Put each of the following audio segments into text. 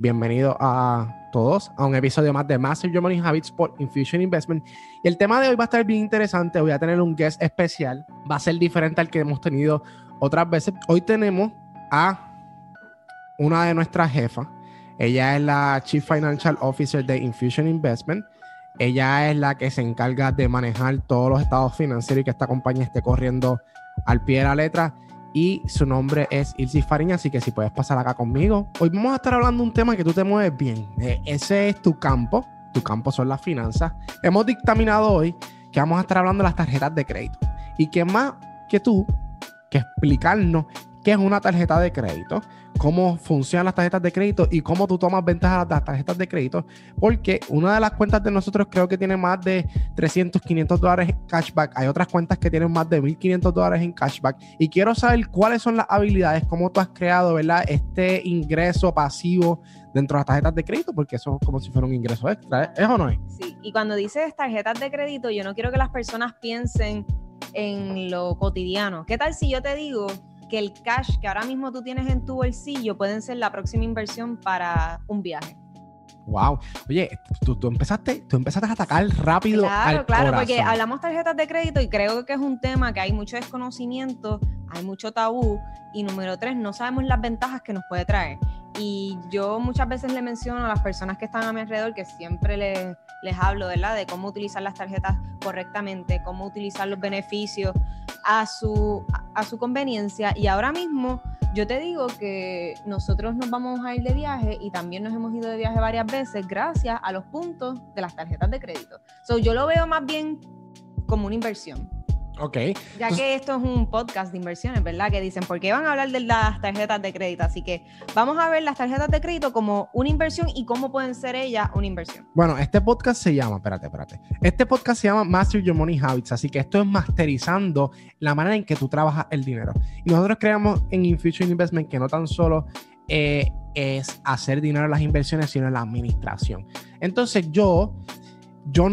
Bienvenido a todos a un episodio más de Master Your Money Habits por Infusion Investment. Y el tema de hoy va a estar bien interesante. Voy a tener un guest especial. Va a ser diferente al que hemos tenido otras veces. Hoy tenemos a una de nuestras jefas. Ella es la Chief Financial Officer de Infusion Investment. Ella es la que se encarga de manejar todos los estados financieros y que esta compañía esté corriendo al pie de la letra y su nombre es Ilse Fariña, así que si puedes pasar acá conmigo. Hoy vamos a estar hablando de un tema que tú te mueves bien. Eh, ese es tu campo, tu campo son las finanzas. Hemos dictaminado hoy que vamos a estar hablando de las tarjetas de crédito. Y que más que tú, que explicarnos qué es una tarjeta de crédito, cómo funcionan las tarjetas de crédito y cómo tú tomas ventaja de las tarjetas de crédito, porque una de las cuentas de nosotros creo que tiene más de 300, 500 dólares cashback, hay otras cuentas que tienen más de 1500 dólares en cashback y quiero saber cuáles son las habilidades, cómo tú has creado, ¿verdad? Este ingreso pasivo dentro de las tarjetas de crédito, porque eso es como si fuera un ingreso extra, ¿es o no es? Sí, y cuando dices tarjetas de crédito, yo no quiero que las personas piensen en lo cotidiano. ¿Qué tal si yo te digo que el cash que ahora mismo tú tienes en tu bolsillo pueden ser la próxima inversión para un viaje. Wow. Oye, tú, empezaste, tú empezaste a atacar rápido. Claro, claro, porque hablamos tarjetas de crédito y creo que es un tema que hay mucho desconocimiento, hay mucho tabú y número tres, no sabemos las ventajas que nos puede traer. Y yo muchas veces le menciono a las personas que están a mi alrededor que siempre les, les hablo, ¿verdad? De cómo utilizar las tarjetas correctamente, cómo utilizar los beneficios a su, a su conveniencia. Y ahora mismo yo te digo que nosotros nos vamos a ir de viaje y también nos hemos ido de viaje varias veces gracias a los puntos de las tarjetas de crédito. So, yo lo veo más bien como una inversión. Ok. Ya que esto es un podcast de inversiones, ¿verdad? Que dicen, ¿por qué van a hablar de las tarjetas de crédito? Así que vamos a ver las tarjetas de crédito como una inversión y cómo pueden ser ellas una inversión. Bueno, este podcast se llama, espérate, espérate. Este podcast se llama Master Your Money Habits, así que esto es masterizando la manera en que tú trabajas el dinero. Y nosotros creamos en Infusion Investment que no tan solo eh, es hacer dinero en las inversiones, sino en la administración. Entonces yo yo,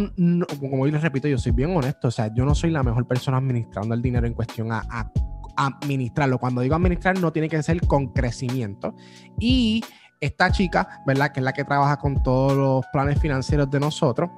como hoy les repito, yo soy bien honesto, o sea, yo no soy la mejor persona administrando el dinero en cuestión a, a, administrarlo. Cuando digo administrar, no tiene que ser con crecimiento. Y esta chica, ¿verdad? Que es la que trabaja con todos los planes financieros de nosotros,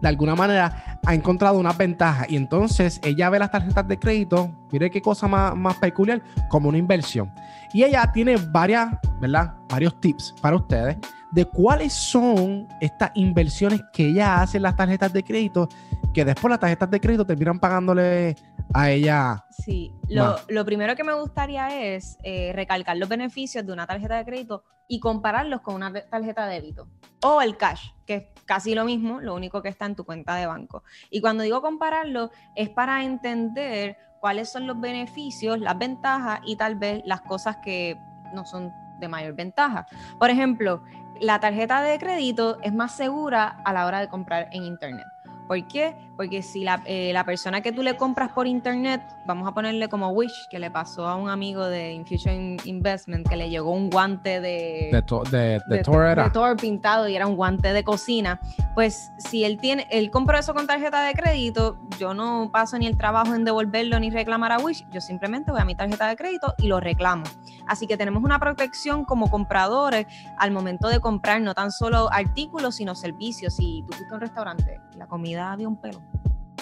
de alguna manera ha encontrado una ventaja y entonces ella ve las tarjetas de crédito, mire qué cosa más, más peculiar, como una inversión. Y ella tiene varias, ¿verdad? Varios tips para ustedes de cuáles son estas inversiones que ella hace en las tarjetas de crédito, que después las tarjetas de crédito terminan pagándole a ella. Sí, lo, lo primero que me gustaría es eh, recalcar los beneficios de una tarjeta de crédito y compararlos con una tarjeta de débito o el cash, que es casi lo mismo, lo único que está en tu cuenta de banco. Y cuando digo compararlo, es para entender cuáles son los beneficios, las ventajas y tal vez las cosas que no son de mayor ventaja. Por ejemplo, la tarjeta de crédito es más segura a la hora de comprar en Internet. ¿Por qué? Porque si eh, la, persona que tú le compras por internet, vamos a ponerle como Wish, que le pasó a un amigo de Infusion Investment, que le llegó un guante de... De, de, Thor pintado y era un guante de cocina. Pues si él tiene, él compró eso con tarjeta de crédito, yo no paso ni el trabajo en devolverlo ni reclamar a Wish, yo simplemente voy a mi tarjeta de crédito y lo reclamo. Así que tenemos una protección como compradores al momento de comprar no tan solo artículos, sino servicios. Si tú fuiste a un restaurante, la comida había un pelo.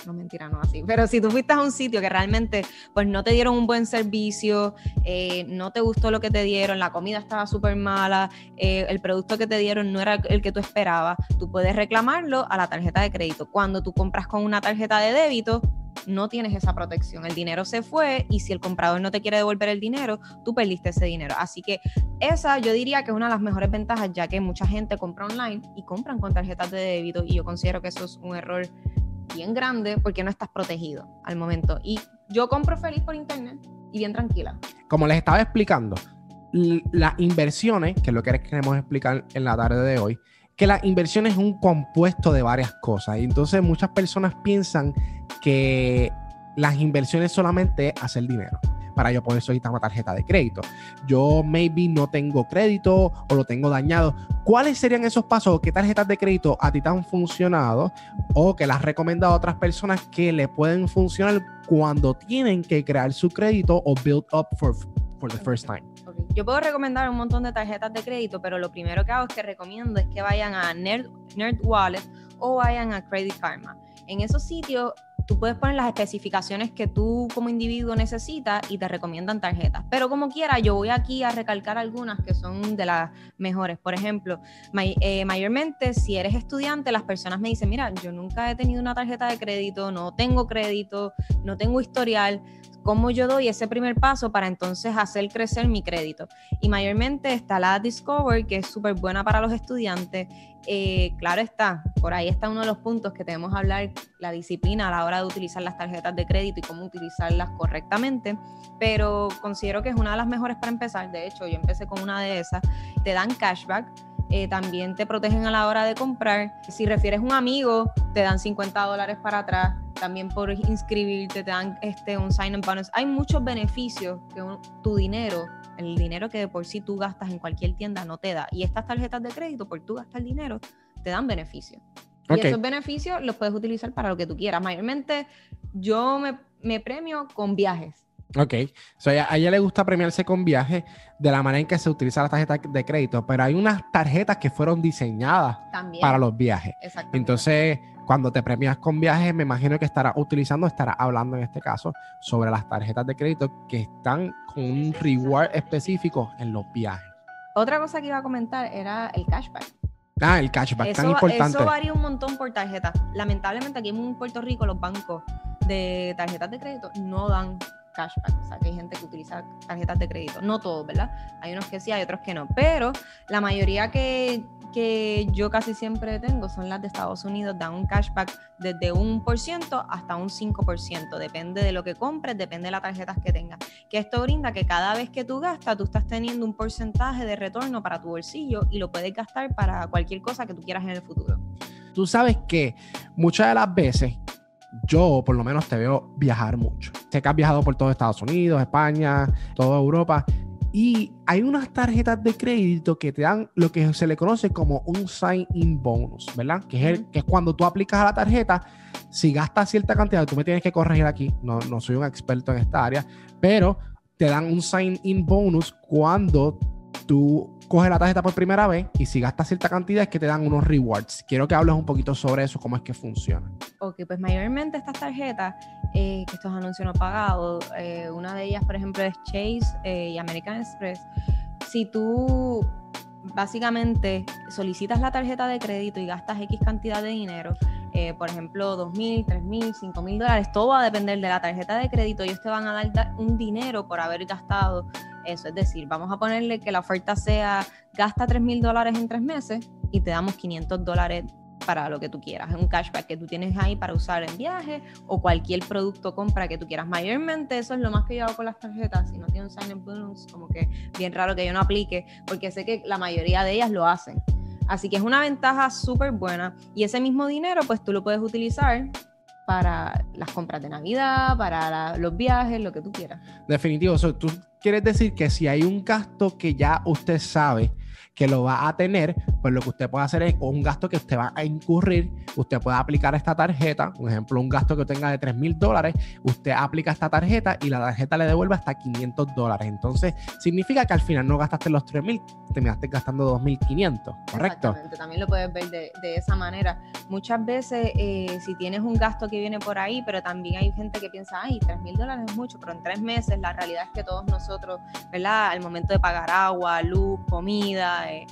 No mentira, no así. Pero si tú fuiste a un sitio que realmente pues no te dieron un buen servicio, eh, no te gustó lo que te dieron, la comida estaba súper mala, eh, el producto que te dieron no era el que tú esperabas, tú puedes reclamarlo a la tarjeta de crédito. Cuando tú compras con una tarjeta de débito, no tienes esa protección. El dinero se fue y si el comprador no te quiere devolver el dinero, tú perdiste ese dinero. Así que esa yo diría que es una de las mejores ventajas, ya que mucha gente compra online y compran con tarjetas de débito y yo considero que eso es un error bien grande porque no estás protegido al momento. Y yo compro feliz por internet y bien tranquila. Como les estaba explicando, las inversiones, que es lo que queremos explicar en la tarde de hoy, que la inversión es un compuesto de varias cosas. Y entonces muchas personas piensan que las inversiones solamente es hacer dinero para yo poder solicitar una tarjeta de crédito. Yo maybe no tengo crédito o lo tengo dañado. ¿Cuáles serían esos pasos? ¿Qué tarjetas de crédito a ti te han funcionado o que las has recomendado a otras personas que le pueden funcionar cuando tienen que crear su crédito o build up for, for the first time? Yo puedo recomendar un montón de tarjetas de crédito, pero lo primero que hago es que recomiendo es que vayan a Nerd, Nerd Wallet o vayan a Credit Karma. En esos sitios tú puedes poner las especificaciones que tú como individuo necesitas y te recomiendan tarjetas. Pero como quiera, yo voy aquí a recalcar algunas que son de las mejores. Por ejemplo, eh, mayormente si eres estudiante, las personas me dicen, mira, yo nunca he tenido una tarjeta de crédito, no tengo crédito, no tengo historial cómo yo doy ese primer paso para entonces hacer crecer mi crédito. Y mayormente está la Discover, que es súper buena para los estudiantes. Eh, claro está, por ahí está uno de los puntos que tenemos que hablar, la disciplina a la hora de utilizar las tarjetas de crédito y cómo utilizarlas correctamente, pero considero que es una de las mejores para empezar. De hecho, yo empecé con una de esas. Te dan cashback eh, también te protegen a la hora de comprar. Si refieres un amigo, te dan 50 dólares para atrás. También por inscribirte te dan este, un sign-in bonus. Hay muchos beneficios que tu dinero, el dinero que de por sí tú gastas en cualquier tienda no te da. Y estas tarjetas de crédito, por tú gastar dinero, te dan beneficios. Y esos beneficios los puedes utilizar para lo que tú quieras. Mayormente yo me, me premio con viajes Ok, so, a, ella, le gusta premiarse con viajes de la manera en que se utiliza la tarjeta de crédito, pero hay unas tarjetas que fueron diseñadas para los viajes. Entonces, cuando te premias con viajes, me imagino que estará utilizando, estará hablando en este caso sobre las tarjetas de crédito que están con un reward específico en los viajes. Otra cosa que iba a comentar era el cashback. Ah, el cashback, tan importante. Eso varía un montón por tarjeta. Lamentablemente aquí en Puerto Rico los bancos de tarjetas de crédito no dan cashback. O sea, que hay gente que utiliza tarjetas de crédito. No todos, ¿verdad? Hay unos que sí, hay otros que no. Pero la mayoría que, que yo casi siempre tengo son las de Estados Unidos. Dan un cashback desde un por ciento hasta un 5%. Depende de lo que compres, depende de las tarjetas que tengas. Que esto brinda que cada vez que tú gastas, tú estás teniendo un porcentaje de retorno para tu bolsillo y lo puedes gastar para cualquier cosa que tú quieras en el futuro. Tú sabes que muchas de las veces yo por lo menos te veo viajar mucho. Sé que has viajado por todo Estados Unidos, España, toda Europa. Y hay unas tarjetas de crédito que te dan lo que se le conoce como un sign-in bonus, ¿verdad? Que es, que es cuando tú aplicas a la tarjeta, si gastas cierta cantidad, tú me tienes que corregir aquí, no, no soy un experto en esta área, pero te dan un sign-in bonus cuando tú coges la tarjeta por primera vez y si gastas cierta cantidad es que te dan unos rewards. Quiero que hables un poquito sobre eso, cómo es que funciona. Ok, pues mayormente estas tarjetas, eh, que estos anuncios no pagados, eh, una de ellas, por ejemplo, es Chase eh, y American Express. Si tú básicamente solicitas la tarjeta de crédito y gastas X cantidad de dinero, por ejemplo, 2.000, 3.000, 5.000 dólares, todo va a depender de la tarjeta de crédito. Ellos te van a dar un dinero por haber gastado eso. Es decir, vamos a ponerle que la oferta sea gasta 3 mil dólares en tres meses y te damos 500 dólares para lo que tú quieras. Es un cashback que tú tienes ahí para usar en viaje o cualquier producto compra que tú quieras. Mayormente eso es lo más que yo hago con las tarjetas. Si no tiene un sign-up bonus, como que bien raro que yo no aplique, porque sé que la mayoría de ellas lo hacen. Así que es una ventaja súper buena y ese mismo dinero pues tú lo puedes utilizar para las compras de Navidad, para los viajes, lo que tú quieras. Definitivo, tú quieres decir que si hay un gasto que ya usted sabe que lo va a tener, pues lo que usted puede hacer es un gasto que usted va a incurrir, usted puede aplicar esta tarjeta, por ejemplo, un gasto que tenga de 3 mil dólares, usted aplica esta tarjeta y la tarjeta le devuelve hasta 500 dólares. Entonces, significa que al final no gastaste los 3 mil, terminaste gastando 2.500, ¿correcto? Exactamente, también lo puedes ver de, esa manera. Muchas veces, eh, si tienes un gasto que viene por ahí, pero también hay gente que piensa, ay, 3 mil dólares es mucho, pero en tres meses la realidad es que todos nosotros, ¿verdad? Al momento de pagar agua, luz, comida, eh,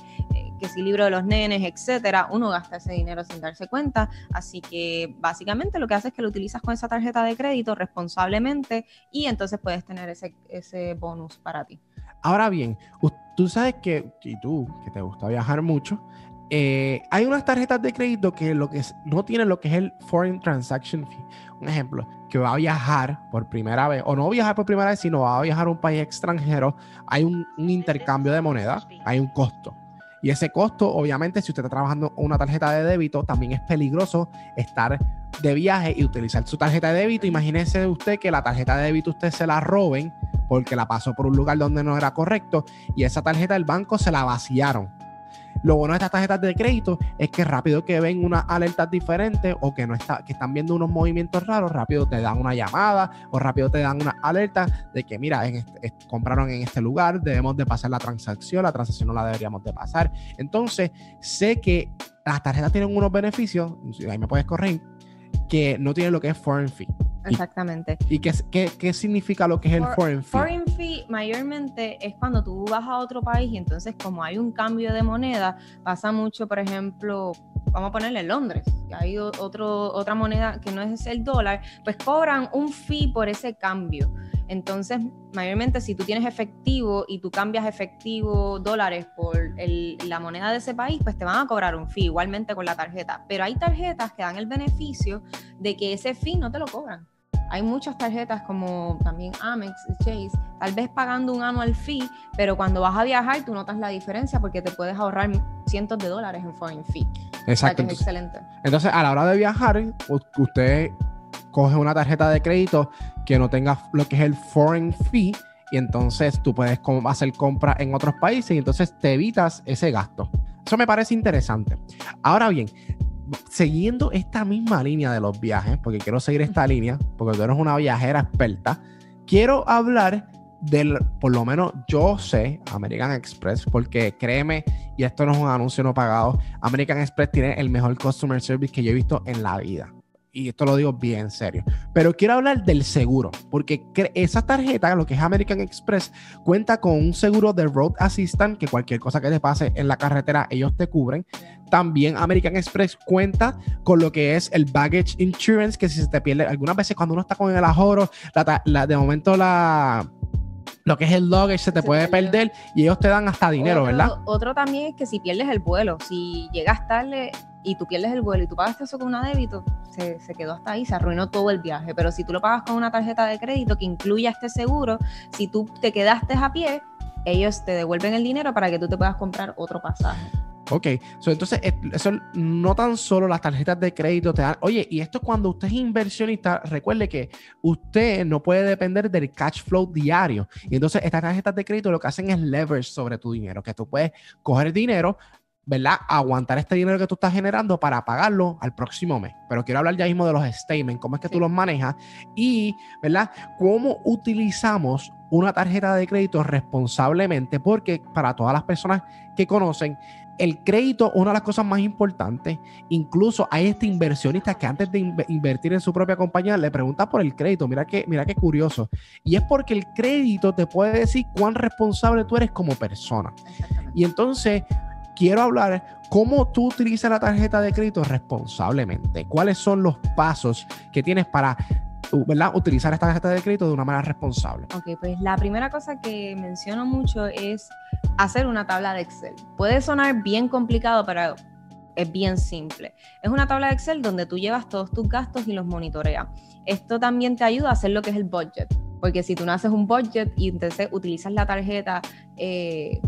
que si libro de los nenes, etcétera, uno gasta ese dinero sin darse cuenta. Así que básicamente lo que hace es que lo utilizas con esa tarjeta de crédito responsablemente y entonces puedes tener ese, ese bonus para ti. Ahora bien, tú sabes que, y tú, que te gusta viajar mucho, eh, hay unas tarjetas de crédito que, lo que no tienen lo que es el Foreign Transaction Fee. Un ejemplo, que va a viajar por primera vez, o no viajar por primera vez, sino va a viajar a un país extranjero, hay un, intercambio de moneda, hay un costo. Y ese costo, obviamente, si usted está trabajando una tarjeta de débito, también es peligroso estar de viaje y utilizar su tarjeta de débito. Imagínese usted que la tarjeta de débito usted se la roben porque la pasó por un lugar donde no era correcto y esa tarjeta del banco se la vaciaron. Lo bueno de estas tarjetas de crédito es que rápido que ven unas alertas diferentes o que no está, que están viendo unos movimientos raros, rápido te dan una llamada o rápido te dan una alerta de que mira, este, compraron en este lugar, debemos de pasar la transacción, la transacción no la deberíamos de pasar. Entonces, sé que las tarjetas tienen unos beneficios, ahí me puedes corregir, que no tienen lo que es foreign fee. Exactamente. ¿Y, qué, qué, significa lo que es el foreign fee? Foreign fee mayormente es cuando tú vas a otro país y entonces como hay un cambio de moneda, pasa mucho, por ejemplo, vamos a ponerle Londres, que hay otro, otra moneda que no es el dólar, pues cobran un fee por ese cambio. Entonces, mayormente si tú tienes efectivo y tú cambias efectivo dólares por la moneda de ese país, pues te van a cobrar un fee, igualmente con la tarjeta. Pero hay tarjetas que dan el beneficio de que ese fee no te lo cobran. Hay muchas tarjetas como también Amex, Chase, tal vez pagando un annual fee, pero cuando vas a viajar tú notas la diferencia porque te puedes ahorrar cientos de dólares en foreign fee. Exacto. es excelente. Entonces, a la hora de viajar, usted coge una tarjeta de crédito que no tenga lo que es el foreign fee y entonces tú puedes hacer compras en otros países y entonces te evitas ese gasto. Eso me parece interesante. Ahora bien, siguiendo esta misma línea de los viajes, porque quiero seguir esta línea, porque tú eres una viajera experta, quiero hablar del, por lo menos yo sé, American Express, porque créeme, y esto no es un anuncio no pagado, American Express tiene el mejor customer service que yo he visto en la vida y esto lo digo bien serio. Pero quiero hablar del seguro, porque esa tarjeta, lo que es American Express, cuenta con un seguro de Road Assistant, que cualquier cosa que te pase en la carretera, ellos te cubren. También American Express cuenta con lo que es el Baggage Insurance, que si se te pierde, algunas veces cuando uno está con el ajoro, la, de momento la lo que es el luggage se te puede perder y ellos te dan hasta dinero, ¿verdad? Otro también es que si pierdes el vuelo, si llegas tarde y tú pierdes el vuelo y tú pagaste eso con una débito, se, se, quedó hasta ahí, se arruinó todo el viaje. Pero si tú lo pagas con una tarjeta de crédito que incluya este seguro, si tú te quedaste a pie, ellos te devuelven el dinero para que tú te puedas comprar otro pasaje. Ok, entonces eh, eso no tan solo las tarjetas de crédito te dan, oye, y esto cuando usted es inversionista, recuerde que usted no puede depender del cash flow diario. Y entonces estas tarjetas de crédito lo que hacen es leverage sobre tu dinero, que tú puedes coger dinero, ¿verdad? Aguantar este dinero que tú estás generando para pagarlo al próximo mes. Pero quiero hablar ya mismo de los statements, cómo es que tú los manejas y, ¿verdad? Cómo utilizamos una tarjeta de crédito responsablemente, porque para todas las personas que conocen, el crédito, una de las cosas más importantes, incluso hay este inversionista que antes de invertir en su propia compañía le pregunta por el crédito. Mira que, mira qué curioso. Y es porque el crédito te puede decir cuán responsable tú eres como persona. Y entonces quiero hablar cómo tú utilizas la tarjeta de crédito responsablemente. ¿Cuáles son los pasos que tienes para ¿verdad? utilizar esta tarjeta de crédito de una manera responsable? Ok, pues la primera cosa que menciono mucho es hacer una tabla de Excel. Puede sonar bien complicado, pero es bien simple. Es una tabla de Excel donde tú llevas todos tus gastos y los monitoreas. Esto también te ayuda a hacer lo que es el budget, porque si tú no haces un budget y entonces utilizas la tarjeta eh,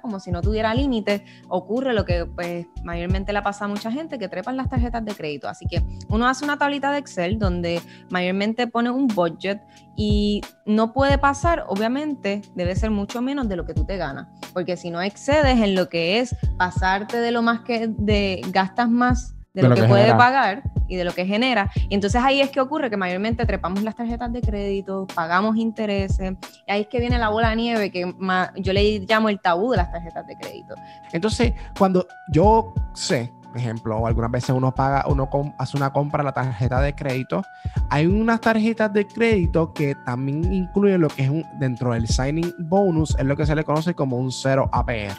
como si no tuviera límites, ocurre lo que pues mayormente le pasa a mucha gente, que trepan las tarjetas de crédito. Así que uno hace una tablita de Excel donde mayormente pone un budget y no puede pasar, obviamente, debe ser mucho menos de lo que tú te ganas, porque si no excedes en lo que es pasarte de lo más que de gastas más de, lo, que, puede pagar y de lo que genera. Y entonces ahí es que ocurre que mayormente trepamos las tarjetas de crédito, pagamos intereses, y ahí es que viene la bola de nieve que yo le llamo el tabú de las tarjetas de crédito. Entonces, cuando yo sé, por ejemplo, algunas veces uno paga, uno hace una compra a la tarjeta de crédito, hay unas tarjetas de crédito que también incluyen lo que es un, dentro del signing bonus, es lo que se le conoce como un cero APR.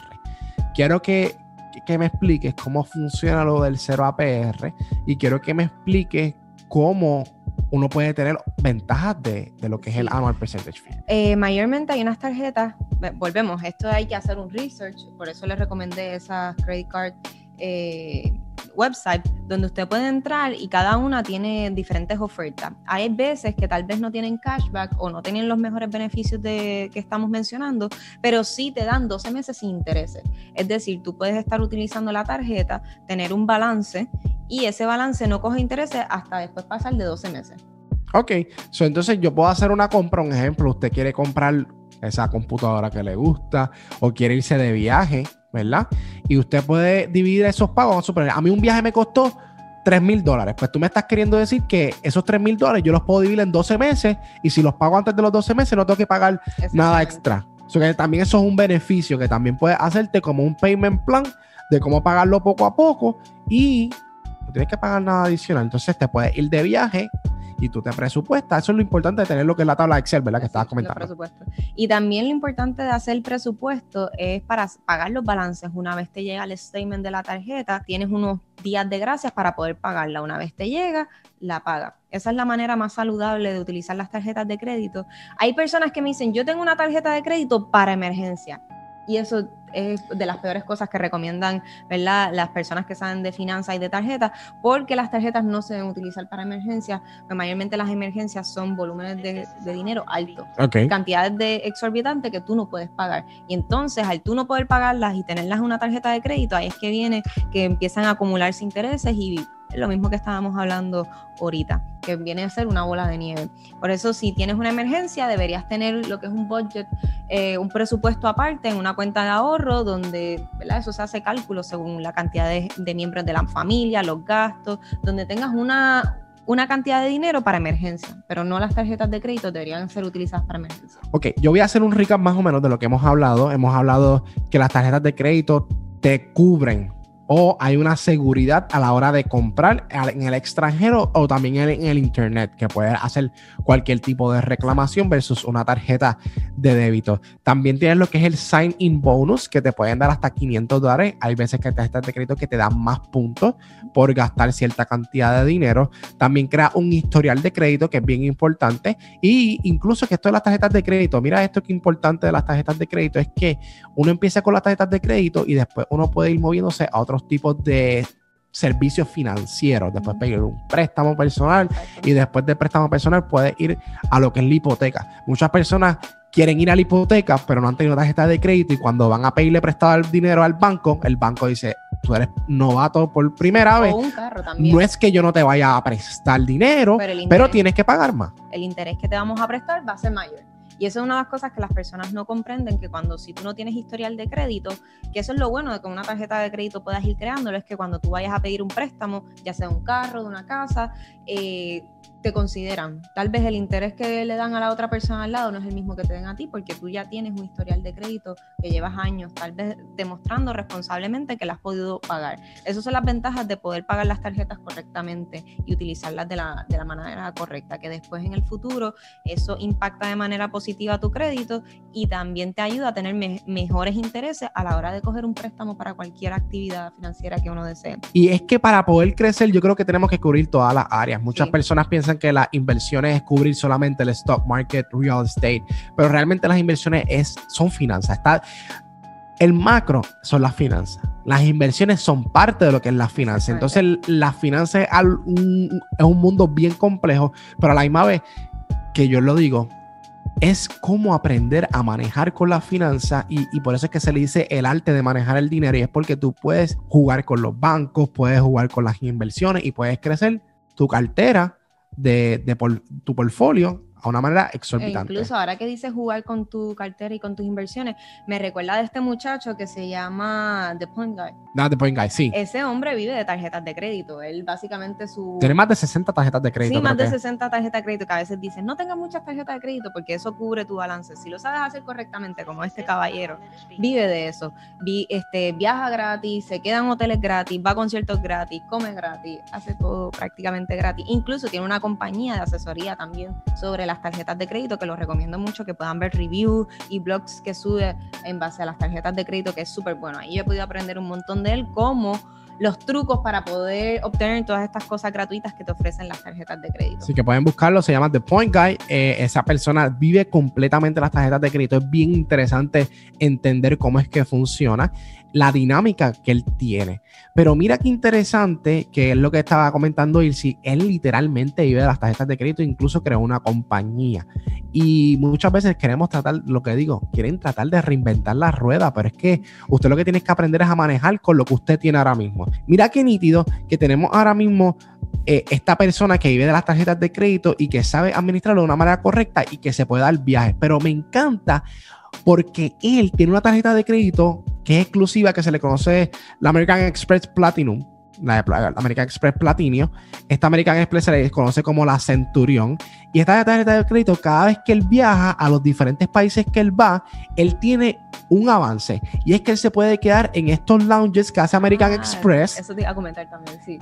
Quiero que que me expliques cómo funciona lo del 0 APR y quiero que me expliques cómo uno puede tener ventajas de, lo que es el annual percentage fee. Eh, mayormente hay unas tarjetas, volvemos, esto hay que hacer un research, por eso les recomendé esas credit card eh, website donde usted puede entrar y cada una tiene diferentes ofertas. Hay veces que tal vez no tienen cashback o no tienen los mejores beneficios de, que estamos mencionando, pero sí te dan 12 meses sin intereses. Es decir, tú puedes estar utilizando la tarjeta, tener un balance y ese balance no coge intereses hasta después pasar de 12 meses. Ok, entonces yo puedo hacer una compra, un ejemplo, usted quiere comprar esa computadora que le gusta o quiere irse de viaje ¿verdad? Y usted puede dividir esos pagos. Vamos a suponer, a mí un viaje me costó 3 mil dólares. Pues tú me estás queriendo decir que esos 3 mil dólares yo los puedo dividir en 12 meses y si los pago antes de los 12 meses no tengo que pagar nada extra. O que también eso es un beneficio que también puede hacerte como un payment plan de cómo pagarlo poco a poco y no tienes que pagar nada adicional. Entonces te puedes ir de viaje y tú te presupuestas. Eso es lo importante de tener lo que es la tabla de Excel, ¿verdad? Que estabas comentando. Y también lo importante de hacer el presupuesto es para pagar los balances. Una vez te llega el statement de la tarjeta, tienes unos días de gracias para poder pagarla. Una vez te llega, la paga. Esa es la manera más saludable de utilizar las tarjetas de crédito. Hay personas que me dicen, yo tengo una tarjeta de crédito para emergencia. Y eso es de las peores cosas que recomiendan ¿verdad? las personas que saben de finanzas y de tarjetas, porque las tarjetas no se deben utilizar para emergencias, pero mayormente las emergencias son volúmenes de, dinero altos, cantidades de exorbitantes que tú no puedes pagar. Y entonces, al tú no poder pagarlas y tenerlas en una tarjeta de crédito, ahí es que viene que empiezan a acumularse intereses y lo mismo que estábamos hablando ahorita, que viene a ser una bola de nieve. Por eso, si tienes una emergencia, deberías tener lo que es un budget, eh, un presupuesto aparte en una cuenta de ahorro, donde eso se hace cálculo según la cantidad de, miembros de la familia, los gastos, donde tengas una, una cantidad de dinero para emergencia, pero no las tarjetas de crédito deberían ser utilizadas para emergencia. Ok, yo voy a hacer un recap más o menos de lo que hemos hablado. Hemos hablado que las tarjetas de crédito te cubren o hay una seguridad a la hora de comprar en el extranjero o también en el internet, que puede hacer cualquier tipo de reclamación versus una tarjeta de débito. También tienes lo que es el sign-in bonus, que te pueden dar hasta 500 dólares. Hay veces que tarjetas de crédito que te dan más puntos por gastar cierta cantidad de dinero. También crea un historial de crédito, que es bien importante. Y incluso que esto de las tarjetas de crédito, mira esto que importante de las tarjetas de crédito, es que uno empieza con las tarjetas de crédito y después uno puede ir moviéndose a otros tipos de servicios financieros. Después pedir un préstamo personal y después del préstamo personal puede ir a lo que es la hipoteca. Muchas personas quieren ir a la hipoteca, pero no han tenido tarjeta de crédito y cuando van a pedirle prestado el dinero al banco, el banco dice, tú eres novato por primera vez. No es que yo no te vaya a prestar dinero, pero tienes que pagar más. El interés que te vamos a prestar va a ser mayor. Y eso es una de las cosas que las personas no comprenden, que cuando si tú no tienes historial de crédito, que eso es lo bueno de que una tarjeta de crédito puedas ir creándolo, es que cuando tú vayas a pedir un préstamo, ya sea un carro, de una casa, eh, te consideran. Tal vez el interés que le dan a la otra persona al lado no es el mismo que te den a ti, porque tú ya tienes un historial de crédito que llevas años, tal vez demostrando responsablemente que la has podido pagar. Esas son las ventajas de poder pagar las tarjetas correctamente y utilizarlas de la, de la manera correcta, que después en el futuro eso impacta de manera positiva tu crédito y también te ayuda a tener mejores intereses a la hora de coger un préstamo para cualquier actividad financiera que uno desee. Y es que para poder crecer yo creo que tenemos que cubrir todas las áreas. Muchas personas piensan que las inversiones es cubrir solamente el stock market, real estate, pero realmente las inversiones es, son finanzas. Está, el macro son las finanzas. Las inversiones son parte de lo que es la finanza. Entonces, las finanzas es un, es un mundo bien complejo, pero a la misma vez que yo lo digo, es cómo aprender a manejar con la finanza y, y, por eso es que se le dice el arte de manejar el dinero y es porque tú puedes jugar con los bancos, puedes jugar con las inversiones y puedes crecer tu cartera de, de por, tu portfolio a una manera exorbitante. incluso ahora que dices jugar con tu cartera y con tus inversiones, me recuerda de este muchacho que se llama The Point Guy. No, The Point Guy, sí. Ese hombre vive de tarjetas de crédito. Él básicamente su... Tiene más de 60 tarjetas de crédito. Sí, más de 60 tarjetas de crédito que a veces dicen, no tengas muchas tarjetas de crédito porque eso cubre tu balance. Si lo sabes hacer correctamente, como este caballero, vive de eso. Vi, este, viaja gratis, se queda en hoteles gratis, va a conciertos gratis, come gratis, hace todo prácticamente gratis. Incluso tiene una compañía de asesoría también sobre las tarjetas de crédito, que los recomiendo mucho, que puedan ver reviews y blogs que sube en base a las tarjetas de crédito, que es súper bueno. Ahí yo he podido aprender un montón de él, como los trucos para poder obtener todas estas cosas gratuitas que te ofrecen las tarjetas de crédito. Así que pueden buscarlo, se llama The Point Guy. Eh, esa persona vive completamente las tarjetas de crédito. Es bien interesante entender cómo es que funciona la dinámica que él tiene. Pero mira qué interesante, que es lo que estaba comentando si Él literalmente vive de las tarjetas de crédito, incluso creó una compañía. Y muchas veces queremos tratar, lo que digo, quieren tratar de reinventar la rueda, pero es que usted lo que tiene que aprender es a manejar con lo que usted tiene ahora mismo. Mira qué nítido que tenemos ahora mismo eh, esta persona que vive de las tarjetas de crédito y que sabe administrarlo de una manera correcta y que se puede dar viajes. Pero me encanta porque él tiene una tarjeta de crédito que es exclusiva, que se le conoce la American Express Platinum, la, American Express Platinum. Esta American Express se le conoce como la Centurión. Y esta tarjeta de crédito, cada vez que él viaja a los diferentes países que él va, él tiene un avance. Y es que él se puede quedar en estos lounges que hace American ah, Express. Eso te iba a comentar también, sí.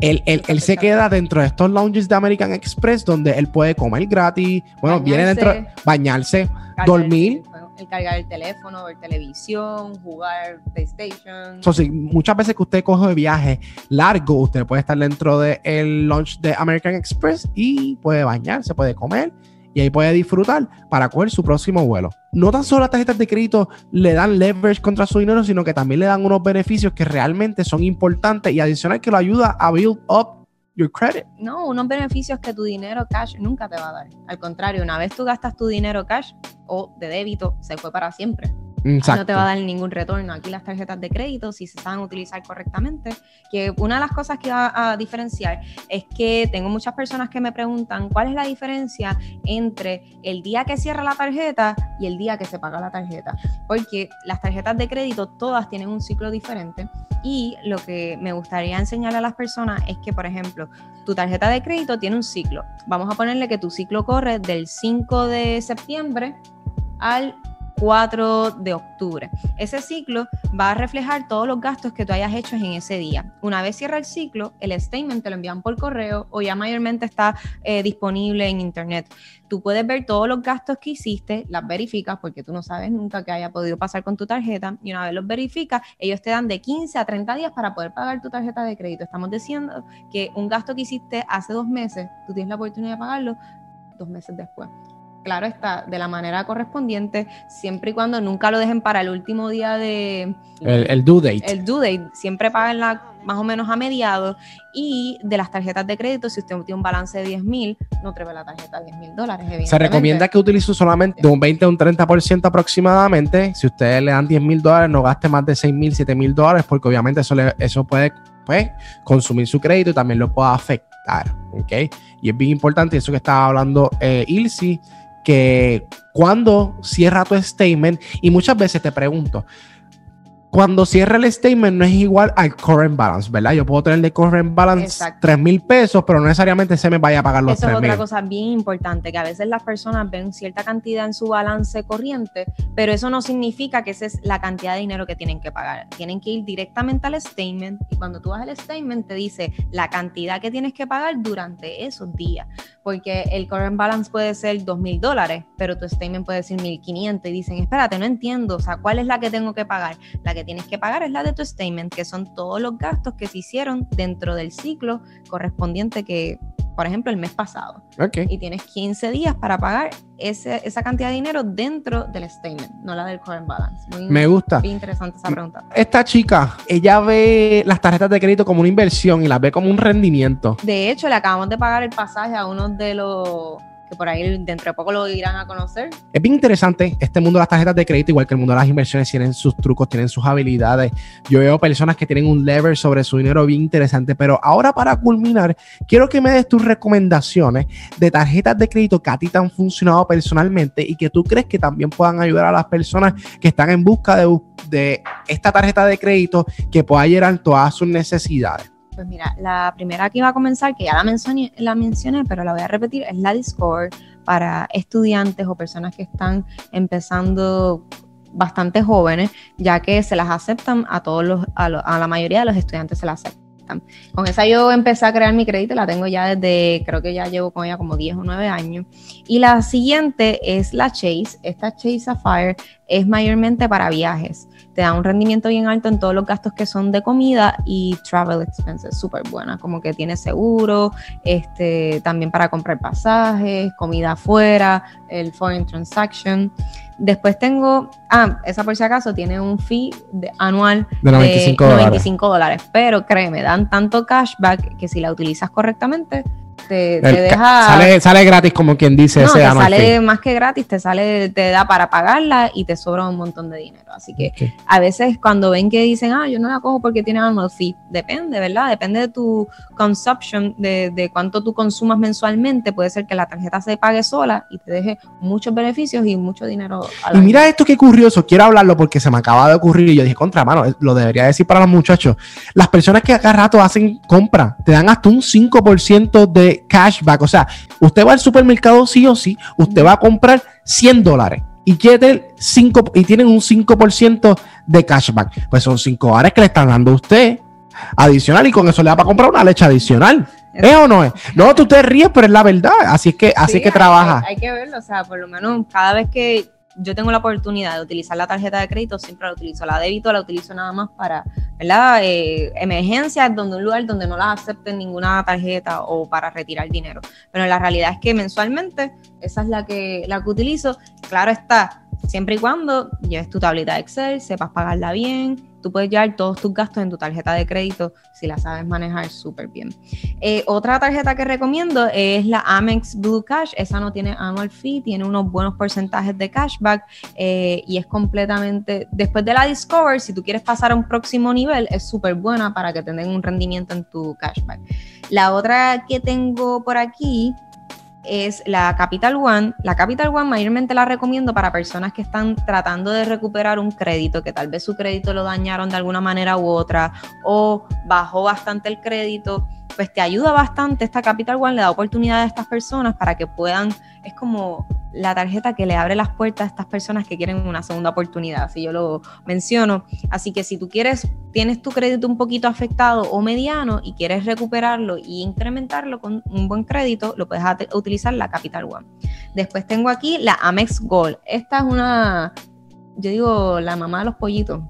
Él, él, se queda dentro de estos lounges de American Express donde él puede comer gratis, bueno, viene dentro, bañarse, dormir el cargar el teléfono, ver televisión, jugar PlayStation. muchas veces que usted coge de viaje largo, usted puede estar dentro del el launch de American Express y puede bañarse, puede comer y ahí puede disfrutar para coger su próximo vuelo. No tan solo las tarjetas de crédito le dan leverage contra su dinero, sino que también le dan unos beneficios que realmente son importantes y adicional que lo ayuda a build up your credit. No, unos beneficios que tu dinero cash nunca te va a dar. Al contrario, una vez tú gastas tu dinero cash o de débito, se fue para siempre. No te va a dar ningún retorno. Aquí las tarjetas de crédito, si se saben utilizar correctamente, que una de las cosas que va a diferenciar es que tengo muchas personas que me preguntan cuál es la diferencia entre el día que cierra la tarjeta y el día que se paga la tarjeta. Porque las tarjetas de crédito todas tienen un ciclo diferente y lo que me gustaría enseñarle a las personas es que, por ejemplo, tu tarjeta de crédito tiene un ciclo. Vamos a ponerle que tu ciclo corre del 5 de septiembre al 4 de octubre. Ese ciclo va a reflejar todos los gastos que tú hayas hecho en ese día. Una vez cierra el ciclo, el statement te lo envían por correo o ya mayormente está eh, disponible en internet. Tú puedes ver todos los gastos que hiciste, las verificas porque tú no sabes nunca qué haya podido pasar con tu tarjeta y una vez los verificas, ellos te dan de 15 a 30 días para poder pagar tu tarjeta de crédito. Estamos diciendo que un gasto que hiciste hace dos meses, tú tienes la oportunidad de pagarlo dos meses después claro está, de la manera correspondiente, siempre y cuando nunca lo dejen para el último día de... El, due date. El due date, siempre paguen la, más o menos a mediados. Y de las tarjetas de crédito, si usted tiene un balance de 10 mil, no trepe la tarjeta de 10 mil dólares. Se recomienda que utilice solamente de un 20 a un 30% aproximadamente. Si ustedes le dan 10 mil dólares, no gaste más de 6 mil, 7 mil dólares, porque obviamente eso, eso puede pues, consumir su crédito y también lo puede afectar. ¿ok? Y es bien importante eso que estaba hablando eh, Ilsi que cuando cierra tu statement, y muchas veces te pregunto, cuando cierra el statement no es igual al current balance, ¿verdad? Yo puedo tener de current balance 3 mil pesos, pero no necesariamente se me vaya a pagar los 3 mil. Eso es otra cosa bien importante, que a veces las personas ven cierta cantidad en su balance corriente, pero eso no significa que esa es la cantidad de dinero que tienen que pagar. Tienen que ir directamente al statement y cuando tú vas al statement te dice la cantidad que tienes que pagar durante esos días, porque el current balance puede ser 2 mil dólares, pero tu statement puede decir 1.500 y dicen, espérate, no entiendo, o sea, ¿cuál es la que tengo que pagar? La que tienes que pagar es la de tu statement, que son todos los gastos que se hicieron dentro del ciclo correspondiente que, por ejemplo, el mes pasado. Y tienes 15 días para pagar ese, esa cantidad de dinero dentro del statement, no la del current balance. Me gusta. Interesante esa pregunta. Esta chica, ella ve las tarjetas de crédito como una inversión y las ve como un rendimiento. De hecho, le acabamos de pagar el pasaje a uno de los que por ahí dentro de poco lo irán a conocer. Es bien interesante este mundo de las tarjetas de crédito, igual que el mundo de las inversiones, tienen sus trucos, tienen sus habilidades. Yo veo personas que tienen un lever sobre su dinero bien interesante, pero ahora para culminar, quiero que me des tus recomendaciones de tarjetas de crédito que a ti te han funcionado personalmente y que tú crees que también puedan ayudar a las personas que están en busca de, de esta tarjeta de crédito que pueda llenar todas sus necesidades. Pues mira, la primera que iba a comenzar, que ya la mencioné, la mencioné, pero la voy a repetir, es la Discord para estudiantes o personas que están empezando bastante jóvenes, ya que se las aceptan a todos los, a, la mayoría de los estudiantes se las aceptan. Con esa yo empecé a crear mi crédito, la tengo ya desde, creo que ya llevo con ella como 10 o 9 años. Y la siguiente es la Chase. Esta Chase Sapphire es mayormente para viajes te da un rendimiento bien alto en todos los gastos que son de comida y travel expenses, súper buena, como que tiene seguro, este, también para comprar pasajes, comida afuera, el foreign transaction. Después tengo, ah, esa por si acaso tiene un fee anual de 95, dólares. pero créeme, dan tanto cashback que si la utilizas correctamente, te, deja... Sale, sale, gratis, como quien dice. No, te sale más que gratis, te sale, te da para pagarla y te sobra un montón de dinero. Así que a veces cuando ven que dicen, ah, yo no la cojo porque tiene annual fee, depende, ¿verdad? Depende de tu consumption, de, de cuánto tú consumas mensualmente. Puede ser que la tarjeta se pague sola y te deje muchos beneficios y mucho dinero. y mira esto qué curioso, quiero hablarlo porque se me acaba de ocurrir y yo dije, contra mano, lo debería decir para los muchachos. Las personas que acá rato hacen compra, te dan hasta un 5% de cashback. O sea, usted va al supermercado sí o sí, usted va a comprar 100 dólares y, 5, y tienen un 5% de cashback. Pues son 5 dólares que le están dando a usted adicional y con eso le va a comprar una leche adicional. ¿Es o no es? No, tú te ríes, pero es la verdad. Así es que, así que trabaja. hay que verlo, o sea, por lo menos cada vez que yo tengo la oportunidad de utilizar la tarjeta de crédito, siempre la utilizo. La débito la utilizo nada más para, ¿verdad? Eh, emergencias, donde un lugar donde no la acepten ninguna tarjeta o para retirar dinero. Pero la realidad es que mensualmente esa es la que, la que utilizo. Claro está, siempre y cuando lleves tu tablita de Excel, sepas pagarla bien, tú puedes llevar todos tus gastos en tu tarjeta de crédito si la sabes manejar súper bien. Eh, otra tarjeta que recomiendo es la Amex Blue Cash. Esa no tiene annual fee, tiene unos buenos porcentajes de cashback eh, y es completamente, después de la Discover, si tú quieres pasar a un próximo nivel, es súper buena para que tengan un rendimiento en tu cashback. La otra que tengo por aquí es la Capital One. La Capital One mayormente la recomiendo para personas que están tratando de recuperar un crédito, que tal vez su crédito lo dañaron de alguna manera u otra o bajó bastante el crédito pues te ayuda bastante. Esta Capital One le da oportunidad a estas personas para que puedan, es como la tarjeta que le abre las puertas a estas personas que quieren una segunda oportunidad, si yo lo menciono. Así que si tú quieres, tienes tu crédito un poquito afectado o mediano y quieres recuperarlo y incrementarlo con un buen crédito, lo puedes utilizar la Capital One. Después tengo aquí la Amex Gold. Esta es una, yo digo, la mamá de los pollitos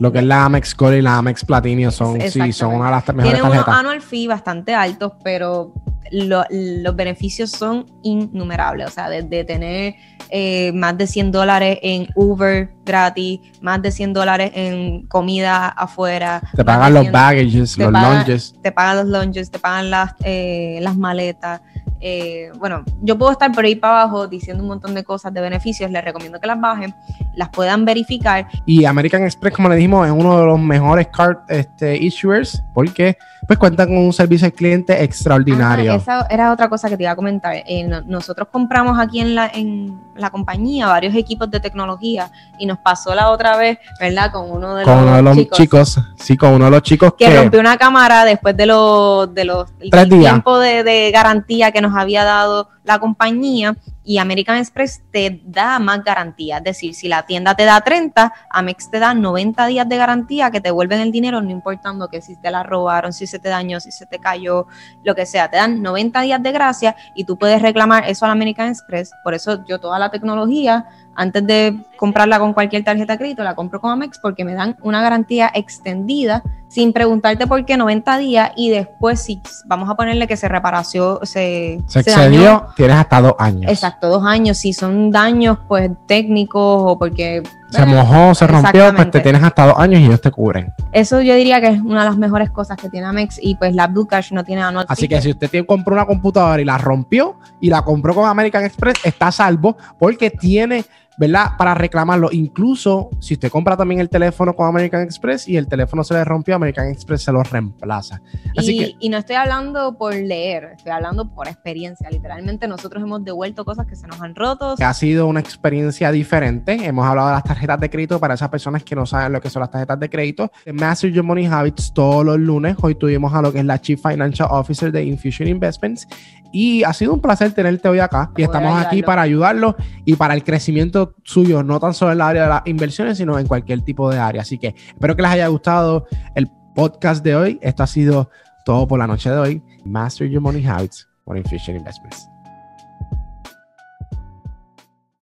lo que es la Amex Gold y la Amex Platinum son, sí, son una de las mejores Tienen unos annual fee bastante altos, pero los beneficios son innumerables. O sea, desde tener eh, más de 100 dólares en Uber gratis, más de 100 dólares en comida afuera. Te pagan los baggages, los lunges. Te pagan los lunges, te pagan las, eh, las maletas. Eh, bueno, yo puedo estar por ahí para abajo diciendo un montón de cosas de beneficios, les recomiendo que las bajen, las puedan verificar. Y American Express, como le dijimos, es uno de los mejores card este, issuers porque pues cuentan con un servicio al cliente extraordinario. esa era otra cosa que te iba a comentar. Eh, nosotros compramos aquí en la, en la compañía varios equipos de tecnología y nos pasó la otra vez, ¿verdad? Con uno de, los, chicos, Sí, con uno de los chicos que, rompió una cámara después de los, de los el tiempo de, de garantía que nos había dado la compañía y American Express te da más garantía. Es decir, si la tienda te da 30, Amex te da 90 días de garantía que te vuelven el dinero, no importando que si te la robaron, si se te dañó, si se te cayó, lo que sea. Te dan 90 días de gracia y tú puedes reclamar eso a American Express. Por eso yo toda la tecnología antes de comprarla con cualquier tarjeta de crédito, la compro con Amex porque me dan una garantía extendida sin preguntarte por qué 90 días y después si vamos a ponerle que se reparació, se, se, excedió, tienes hasta dos años. Exacto, dos años. Si son daños pues técnicos o porque... Se mojó, se rompió, pues te tienes hasta dos años y ellos te cubren. Eso yo diría que es una de las mejores cosas que tiene Amex y pues la Blue Cash no tiene anual. Así que si usted compró una computadora y la rompió y la compró con American Express, está salvo porque tiene ¿verdad? Para reclamarlo. Incluso si usted compra también el teléfono con American Express y el teléfono se le rompió, American Express se lo reemplaza. Así y, que, y no estoy hablando por leer, estoy hablando por experiencia. Literalmente nosotros hemos devuelto cosas que se nos han roto. Ha sido una experiencia diferente. Hemos hablado de las tarjetas de crédito para esas personas que no saben lo que son las tarjetas de crédito. Master Your Money Habits todos los lunes. Hoy tuvimos a lo que es la Chief Financial Officer de Infusion Investments y ha sido un placer tenerte hoy acá. Y estamos aquí para ayudarlo y para el crecimiento suyo, no tan solo en el área de las inversiones, sino en cualquier tipo de área. Así que espero que les haya gustado el podcast de hoy. Esto ha sido todo por la noche de hoy. Master Your Money Habits for Infusion Investments.